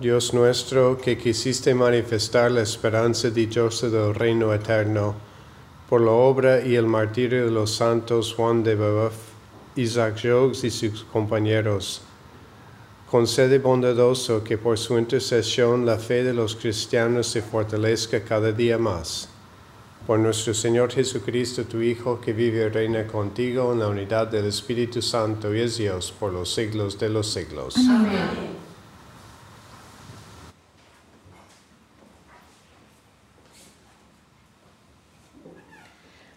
Dios nuestro, que quisiste manifestar la esperanza dichosa del reino eterno, por la obra y el martirio de los santos Juan de Brebeuf, Isaac Jogues y sus compañeros, concede bondadoso que por su intercesión la fe de los cristianos se fortalezca cada día más. Por nuestro Señor Jesucristo, tu Hijo, que vive y reina contigo en la unidad del Espíritu Santo y es Dios por los siglos de los siglos.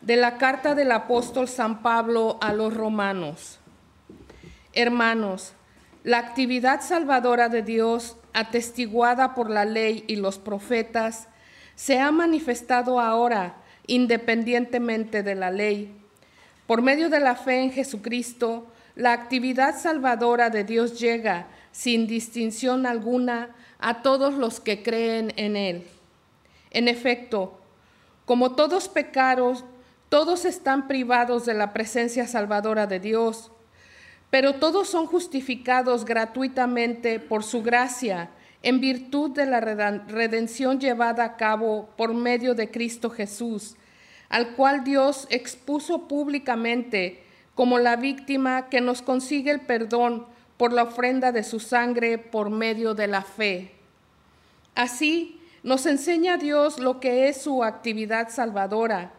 De la carta del apóstol San Pablo a los romanos. Hermanos, la actividad salvadora de Dios, atestiguada por la ley y los profetas, se ha manifestado ahora independientemente de la ley. Por medio de la fe en Jesucristo, la actividad salvadora de Dios llega sin distinción alguna a todos los que creen en Él. En efecto, como todos pecaron, todos están privados de la presencia salvadora de Dios, pero todos son justificados gratuitamente por su gracia en virtud de la reden- redención llevada a cabo por medio de Cristo Jesús, al cual Dios expuso públicamente como la víctima que nos consigue el perdón por la ofrenda de su sangre por medio de la fe. Así nos enseña Dios lo que es su actividad salvadora.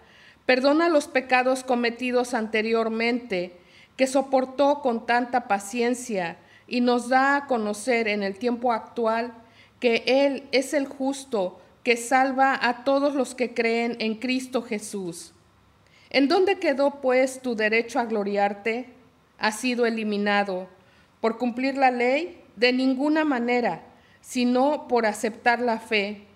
Perdona los pecados cometidos anteriormente, que soportó con tanta paciencia y nos da a conocer en el tiempo actual que Él es el justo que salva a todos los que creen en Cristo Jesús. ¿En dónde quedó pues tu derecho a gloriarte? Ha sido eliminado. ¿Por cumplir la ley? De ninguna manera, sino por aceptar la fe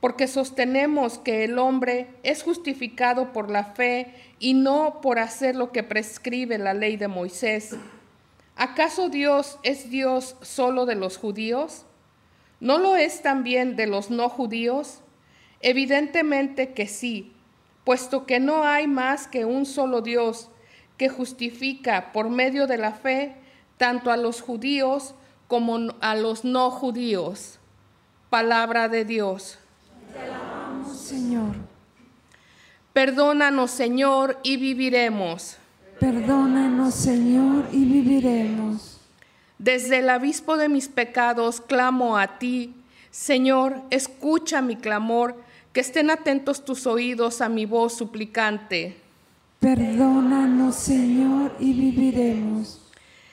porque sostenemos que el hombre es justificado por la fe y no por hacer lo que prescribe la ley de Moisés. ¿Acaso Dios es Dios solo de los judíos? ¿No lo es también de los no judíos? Evidentemente que sí, puesto que no hay más que un solo Dios que justifica por medio de la fe tanto a los judíos como a los no judíos. Palabra de Dios. Señor. Perdónanos, Señor, y viviremos. Perdónanos, Señor, y viviremos. Desde el abismo de mis pecados clamo a ti. Señor, escucha mi clamor, que estén atentos tus oídos a mi voz suplicante. Perdónanos, Señor, y viviremos.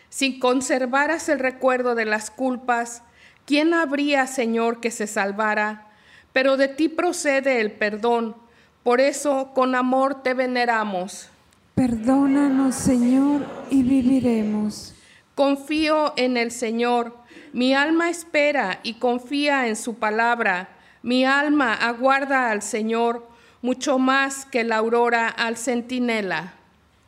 Si conservaras el recuerdo de las culpas, ¿quién habría, Señor, que se salvara? Pero de ti procede el perdón. Por eso con amor te veneramos. Perdónanos, Señor, y viviremos. Confío en el Señor. Mi alma espera y confía en su palabra. Mi alma aguarda al Señor mucho más que la aurora al centinela.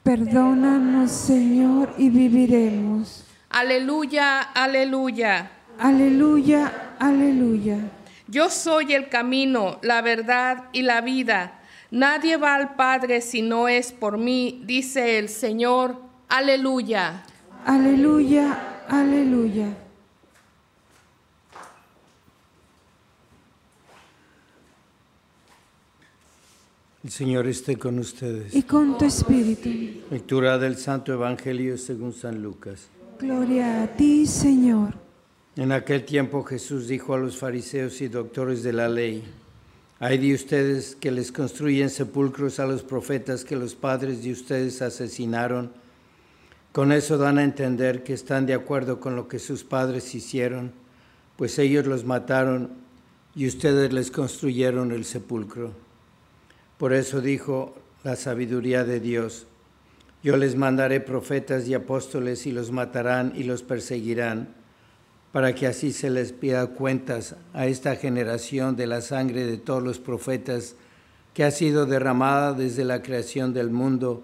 Perdónanos, Señor, y viviremos. Aleluya, aleluya. Aleluya, aleluya. Yo soy el camino, la verdad y la vida. Nadie va al Padre si no es por mí, dice el Señor. Aleluya. Aleluya, aleluya. El Señor esté con ustedes. Y con tu espíritu. Lectura del Santo Evangelio según San Lucas. Gloria a ti, Señor. En aquel tiempo Jesús dijo a los fariseos y doctores de la ley, hay de ustedes que les construyen sepulcros a los profetas que los padres de ustedes asesinaron. Con eso dan a entender que están de acuerdo con lo que sus padres hicieron, pues ellos los mataron y ustedes les construyeron el sepulcro. Por eso dijo la sabiduría de Dios, yo les mandaré profetas y apóstoles y los matarán y los perseguirán para que así se les pida cuentas a esta generación de la sangre de todos los profetas que ha sido derramada desde la creación del mundo,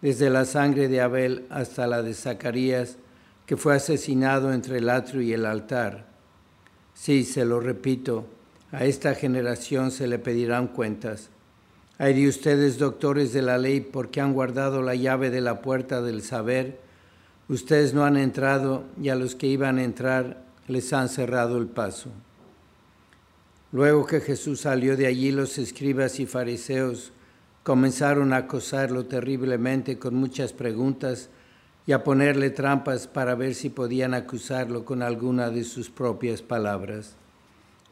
desde la sangre de Abel hasta la de Zacarías, que fue asesinado entre el atrio y el altar. Sí, se lo repito, a esta generación se le pedirán cuentas. Hay de ustedes, doctores de la ley, porque han guardado la llave de la puerta del saber, Ustedes no han entrado y a los que iban a entrar les han cerrado el paso. Luego que Jesús salió de allí, los escribas y fariseos comenzaron a acosarlo terriblemente con muchas preguntas y a ponerle trampas para ver si podían acusarlo con alguna de sus propias palabras.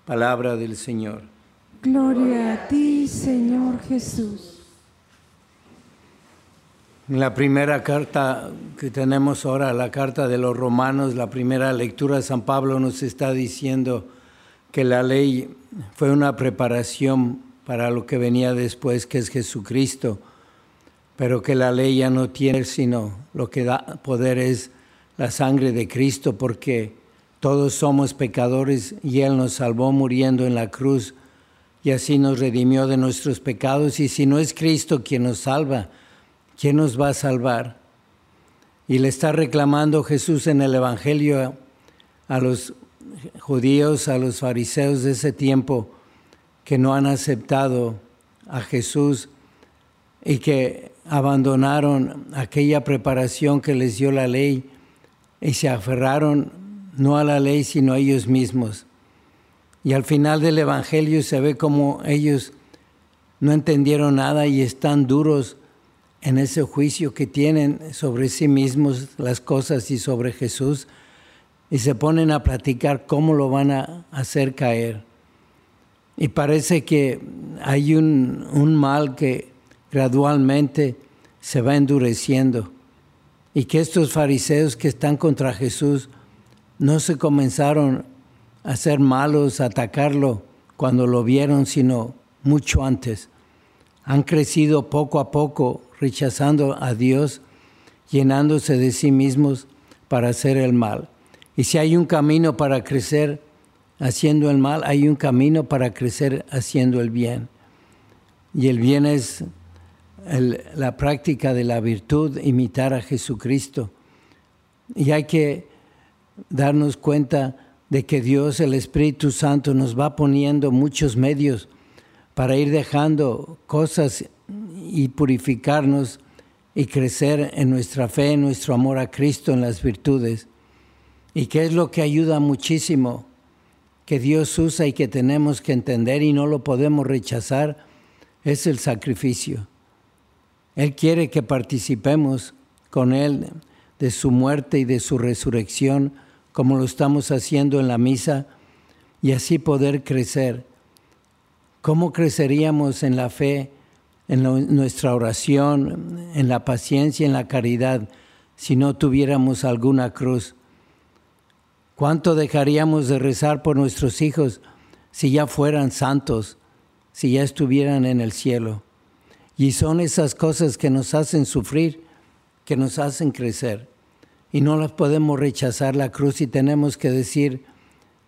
Palabra del Señor. Gloria a ti, Señor Jesús. La primera carta que tenemos ahora, la carta de los romanos, la primera lectura, San Pablo nos está diciendo que la ley fue una preparación para lo que venía después, que es Jesucristo, pero que la ley ya no tiene, sino lo que da poder es la sangre de Cristo, porque todos somos pecadores y Él nos salvó muriendo en la cruz y así nos redimió de nuestros pecados. Y si no es Cristo quien nos salva, ¿quién nos va a salvar? Y le está reclamando Jesús en el Evangelio a los judíos, a los fariseos de ese tiempo que no han aceptado a Jesús y que abandonaron aquella preparación que les dio la ley y se aferraron no a la ley sino a ellos mismos. Y al final del Evangelio se ve como ellos no entendieron nada y están duros en ese juicio que tienen sobre sí mismos las cosas y sobre Jesús y se ponen a platicar cómo lo van a hacer caer. Y parece que hay un, mal que gradualmente se va endureciendo y que estos fariseos que están contra Jesús no se comenzaron a ser malos, a atacarlo cuando lo vieron, sino mucho antes. Han crecido poco a poco, rechazando a Dios, llenándose de sí mismos para hacer el mal. Y si hay un camino para crecer haciendo el mal, hay un camino para crecer haciendo el bien. Y el bien es la práctica de la virtud, imitar a Jesucristo. Y hay que darnos cuenta de que Dios, el Espíritu Santo, nos va poniendo muchos medios para ir dejando cosas y purificarnos y crecer en nuestra fe, en nuestro amor a Cristo, en las virtudes. ¿Y qué es lo que ayuda muchísimo? Que Dios usa y que tenemos que entender y no lo podemos rechazar, es el sacrificio. Él quiere que participemos con Él de su muerte y de su resurrección, como lo estamos haciendo en la misa, y así poder crecer. ¿Cómo creceríamos en la fe, en nuestra oración, en la paciencia, en la caridad, si no tuviéramos alguna cruz? ¿Cuánto dejaríamos de rezar por nuestros hijos si ya fueran santos, si ya estuvieran en el cielo? Y son esas cosas que nos hacen sufrir, que nos hacen crecer. Y no las podemos rechazar la cruz y tenemos que decir,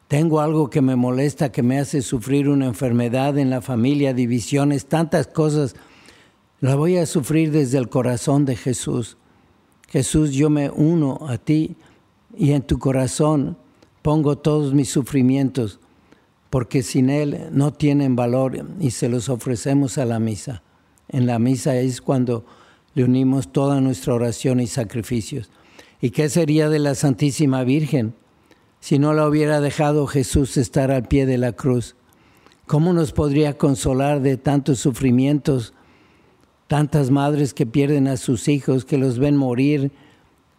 tengo algo que me molesta, que me hace sufrir una enfermedad en la familia, divisiones, tantas cosas. La voy a sufrir desde el corazón de Jesús. Jesús, yo me uno a ti y en tu corazón pongo todos mis sufrimientos, porque sin Él no tienen valor y se los ofrecemos a la misa. En la misa es cuando le unimos toda nuestra oración y sacrificios. ¿Y qué sería de la Santísima Virgen si no la hubiera dejado Jesús estar al pie de la cruz? ¿Cómo nos podría consolar de tantos sufrimientos, tantas madres que pierden a sus hijos, que los ven morir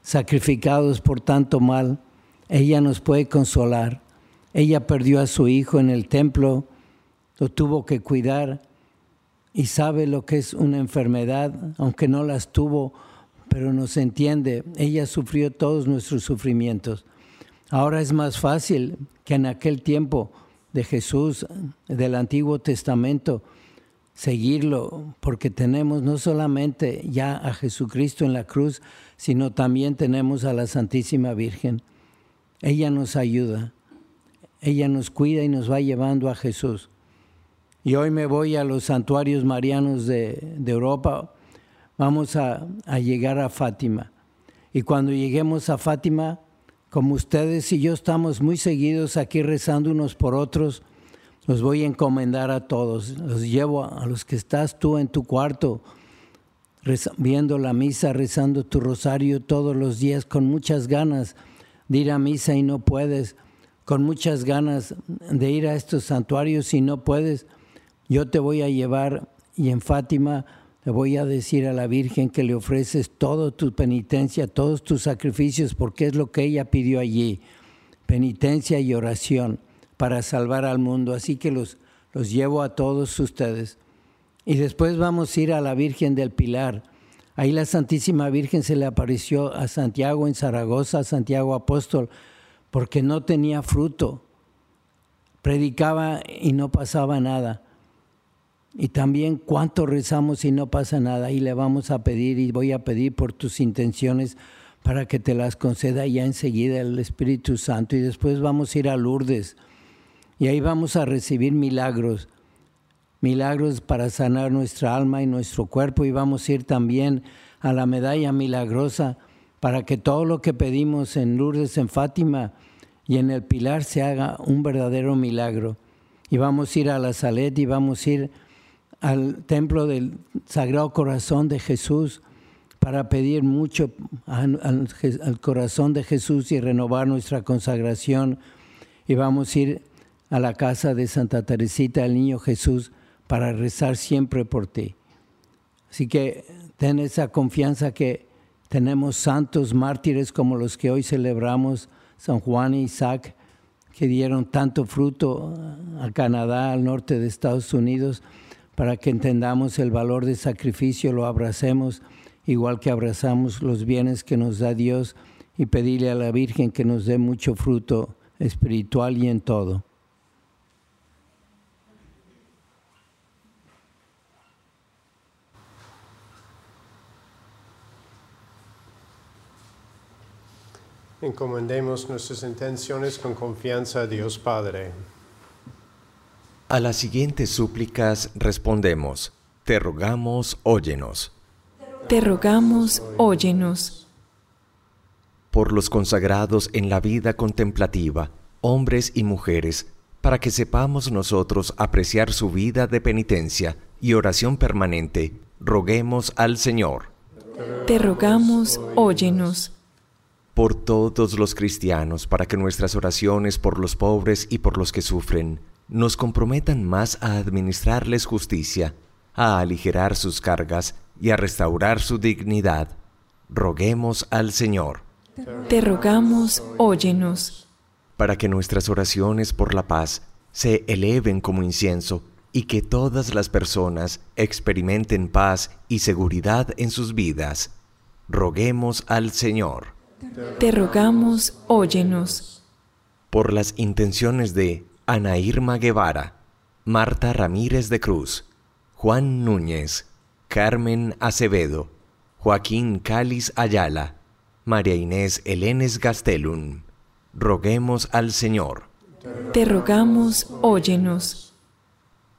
sacrificados por tanto mal? Ella nos puede consolar. Ella perdió a su hijo en el templo, lo tuvo que cuidar y sabe lo que es una enfermedad, aunque no las tuvo, pero nos entiende. Ella sufrió todos nuestros sufrimientos. Ahora es más fácil que en aquel tiempo de Jesús, del Antiguo Testamento, seguirlo, porque tenemos no solamente ya a Jesucristo en la cruz, sino también tenemos a la Santísima Virgen. Ella nos ayuda, ella nos cuida y nos va llevando a Jesús. Y hoy me voy a los santuarios marianos de, Europa. Vamos a, a llegar a Fátima. Y cuando lleguemos a Fátima, como ustedes y yo estamos muy seguidos aquí rezando unos por otros, los voy a encomendar a todos. Los llevo a, los que estás tú en tu cuarto, viendo la misa, rezando tu rosario todos los días con muchas ganas de ir a misa y no puedes, con muchas ganas de ir a estos santuarios y no puedes. Yo te voy a llevar y en Fátima le voy a decir a la Virgen que le ofreces toda tu penitencia, todos tus sacrificios, porque es lo que ella pidió allí, penitencia y oración para salvar al mundo. Así que los, los llevo a todos ustedes. Y después vamos a ir a la Virgen del Pilar. Ahí la Santísima Virgen se le apareció a Santiago en Zaragoza, Santiago Apóstol, porque no tenía fruto. Predicaba y no pasaba nada. Y también cuánto rezamos y no pasa nada. Y le vamos a pedir y voy a pedir por tus intenciones para que te las conceda ya enseguida el Espíritu Santo. Y después vamos a ir a Lourdes. Y ahí vamos a recibir milagros. Milagros para sanar nuestra alma y nuestro cuerpo. Y vamos a ir también a la medalla milagrosa para que todo lo que pedimos en Lourdes, en Fátima y en el Pilar se haga un verdadero milagro. Y vamos a ir a la Salet y vamos a ir al templo del Sagrado Corazón de Jesús para pedir mucho al, al- corazón de Jesús y renovar nuestra consagración. Y vamos a ir a la casa de Santa Teresita, el Niño Jesús, para rezar siempre por ti. Así que ten esa confianza que tenemos santos mártires como los que hoy celebramos, San Juan e Isaac, que dieron tanto fruto a Canadá, al norte de Estados Unidos, para que entendamos el valor de sacrificio, lo abracemos, igual que abrazamos los bienes que nos da Dios y pedirle a la Virgen que nos dé mucho fruto espiritual y en todo. Encomendemos nuestras intenciones con confianza a Dios Padre. A las siguientes súplicas respondemos, te rogamos, óyenos. Te rogamos, óyenos. Por los consagrados en la vida contemplativa, hombres y mujeres, para que sepamos nosotros apreciar su vida de penitencia y oración permanente, roguemos al Señor. Te rogamos, óyenos. Por todos los cristianos, para que nuestras oraciones por los pobres y por los que sufren nos comprometan más a administrarles justicia, a aligerar sus cargas y a restaurar su dignidad. Roguemos al Señor. Te rogamos, óyenos. para que nuestras oraciones por la paz se eleven como incienso y que todas las personas experimenten paz y seguridad en sus vidas. Roguemos al Señor Te rogamos, óyenos. por las intenciones de Ana Irma Guevara, Marta Ramírez de Cruz, Juan Núñez, Carmen Acevedo, Joaquín Cáliz Ayala, María Inés Elenes Gastelum. Roguemos al Señor. Te rogamos, óyenos.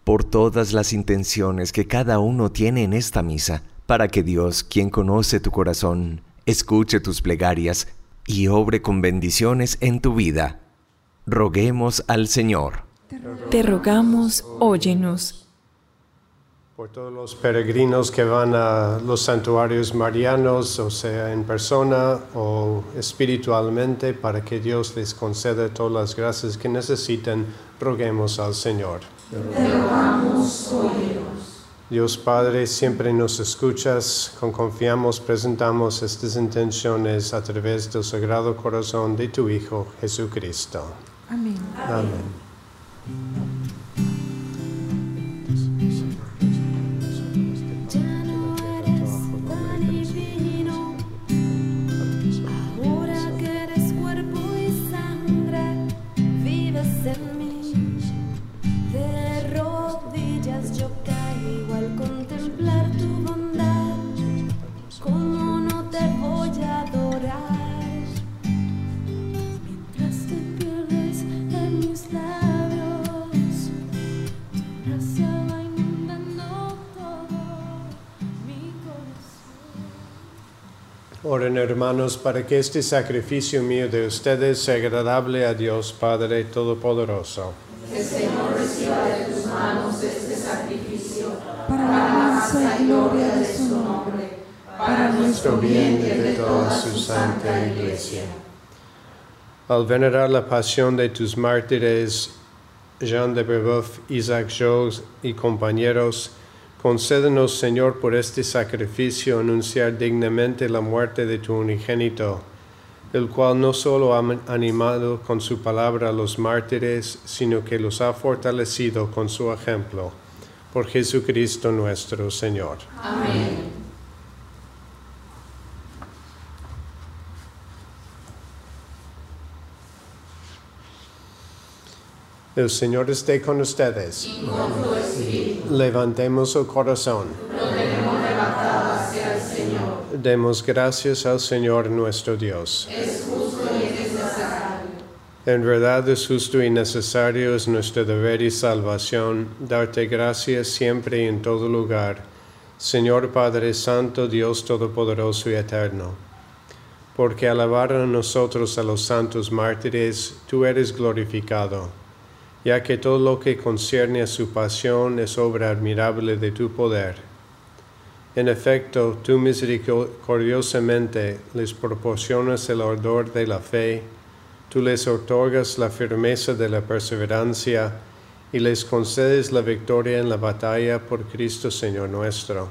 por todas las intenciones que cada uno tiene en esta misa, para que Dios, quien conoce tu corazón, escuche tus plegarias y obre con bendiciones en tu vida. Roguemos al Señor. Te rogamos, óyenos. Por todos los peregrinos que van a los santuarios marianos, o sea, en persona o espiritualmente, para que Dios les conceda todas las gracias que necesiten, roguemos al Señor. Dios Padre, siempre nos escuchas, con confiamos presentamos estas intenciones a través del Sagrado Corazón de tu Hijo Jesucristo. Amén. Amén. Ya Oren hermanos para que este sacrificio mío de ustedes sea agradable a Dios Padre Todopoderoso. Para la alabanza y gloria de su nombre. Para nuestro bien y el de toda su santa iglesia. Al venerar la pasión de tus mártires, Jean de Brebeuf, Isaac Jogues y compañeros, concédenos, Señor, por este sacrificio anunciar dignamente la muerte de tu unigénito, el cual no solo ha animado con su palabra a los mártires, sino que los ha fortalecido con su ejemplo. Por Jesucristo nuestro Señor. El Señor esté con ustedes. Levantemos el corazón. Demos gracias al Señor nuestro Dios. En verdad es justo y necesario, es nuestro deber y salvación, darte gracias siempre y en todo lugar, Señor Padre Santo, Dios Todopoderoso y Eterno. Porque al alabar a nosotros a los santos mártires, tú eres glorificado, ya que todo lo que concierne a su pasión es obra admirable de tu poder. En efecto, tú misericordiosamente les proporcionas el ardor de la fe, tú les otorgas la firmeza de la perseverancia y les concedes la victoria en la batalla por Cristo Señor nuestro.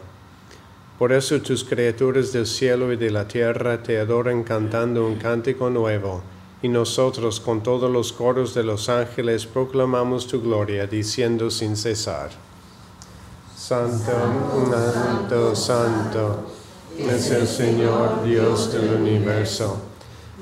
Por eso tus criaturas del cielo y de la tierra te adoran cantando un cántico nuevo, y nosotros con todos los coros de los ángeles proclamamos tu gloria, diciendo sin cesar. Santo, santo, santo, es el Señor Dios del universo.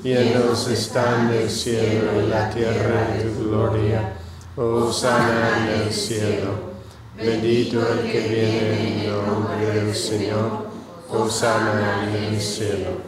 Llenos están el cielo y la tierra de tu gloria. Hosanna en el cielo. Bendito el que viene en nombre del Señor. Hosanna en el cielo.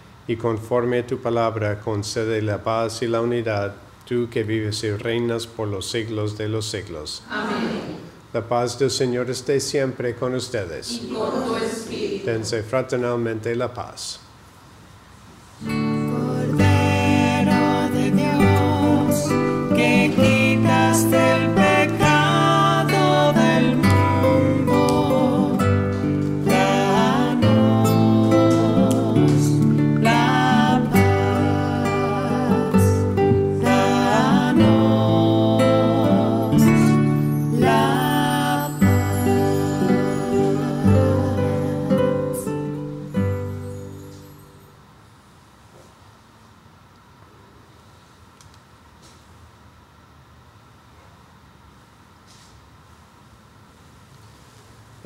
y conforme a tu palabra concede la paz y la unidad, tú que vives y reinas por los siglos de los siglos. Amén. La paz del Señor esté siempre con ustedes. Y con tu espíritu. Dense fraternalmente la paz.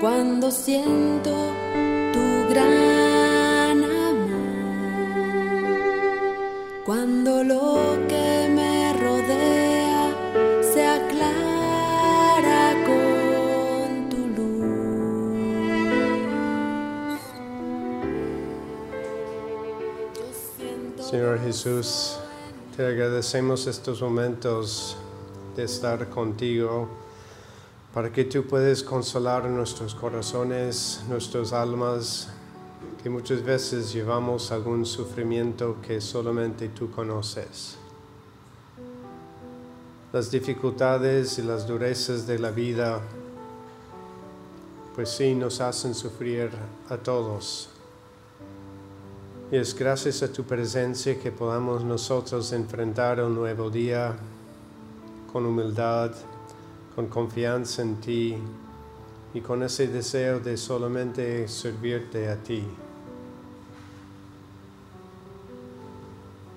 Cuando siento tu gran amor, cuando lo que me rodea se aclara con tu luz. Señor Jesús, te agradecemos estos momentos de estar contigo para que tú puedas consolar nuestros corazones, nuestras almas, que muchas veces llevamos algún sufrimiento que solamente tú conoces. Las dificultades y las durezas de la vida, pues sí, nos hacen sufrir a todos. Y es gracias a tu presencia que podamos nosotros enfrentar un nuevo día con humildad, con confianza en ti y con ese deseo de solamente servirte a ti.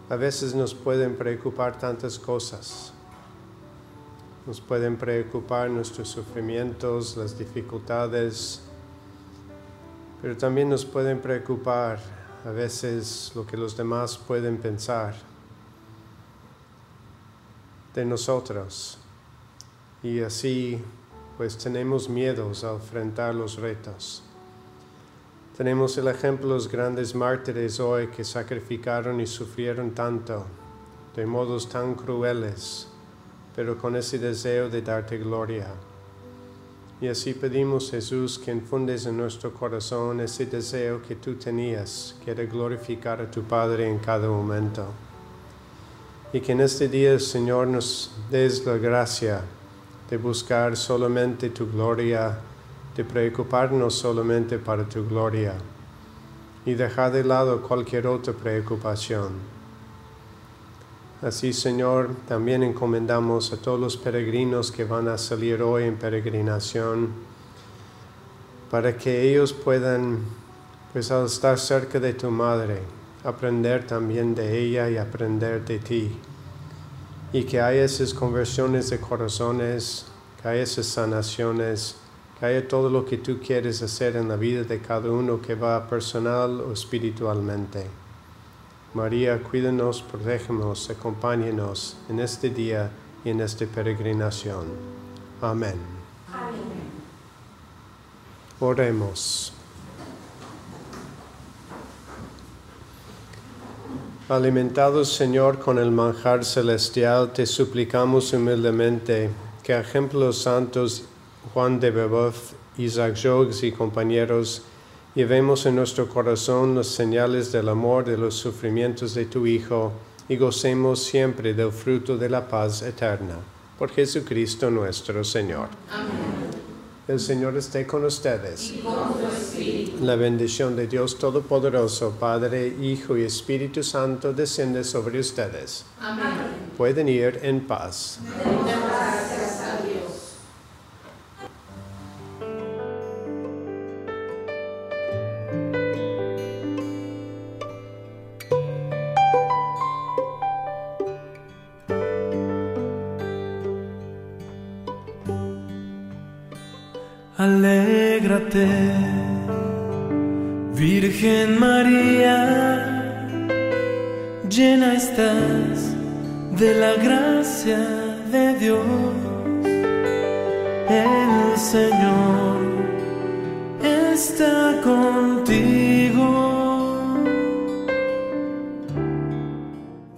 A veces nos pueden preocupar tantas cosas. Nos pueden preocupar nuestros sufrimientos, las dificultades, pero también nos pueden preocupar a veces lo que los demás pueden pensar de nosotros. Y así pues tenemos miedos al enfrentar los retos. Tenemos el ejemplo de los grandes mártires hoy que sacrificaron y sufrieron tanto, de modos tan crueles, pero con ese deseo de darte gloria. Y así pedimos, Jesús, que infundes en nuestro corazón ese deseo que tú tenías, que era glorificar a tu Padre en cada momento. Y que en este día, Señor, nos des la gracia de buscar solamente tu gloria, de preocuparnos solamente para tu gloria y dejar de lado cualquier otra preocupación. Así, Señor, también encomendamos a todos los peregrinos que van a salir hoy en peregrinación, para que ellos puedan, pues al estar cerca de tu Madre, aprender también de ella y aprender de ti. Y que haya esas conversiones de corazones, que haya esas sanaciones, que haya todo lo que tú quieres hacer en la vida de cada uno que va personal o espiritualmente. María, cuídanos, protégenos, acompáñenos en este día y en esta peregrinación. Amén. Oremos. Alimentados, Señor, con el manjar celestial, te suplicamos humildemente que, a ejemplos santos Juan de Beboff, Isaac Jogues y compañeros, llevemos en nuestro corazón las señales del amor de los sufrimientos de tu Hijo y gocemos siempre del fruto de la paz eterna. Por Jesucristo nuestro Señor. El Señor esté con ustedes. La bendición de Dios Todopoderoso, Padre, Hijo y Espíritu Santo, desciende sobre ustedes. Pueden ir en paz.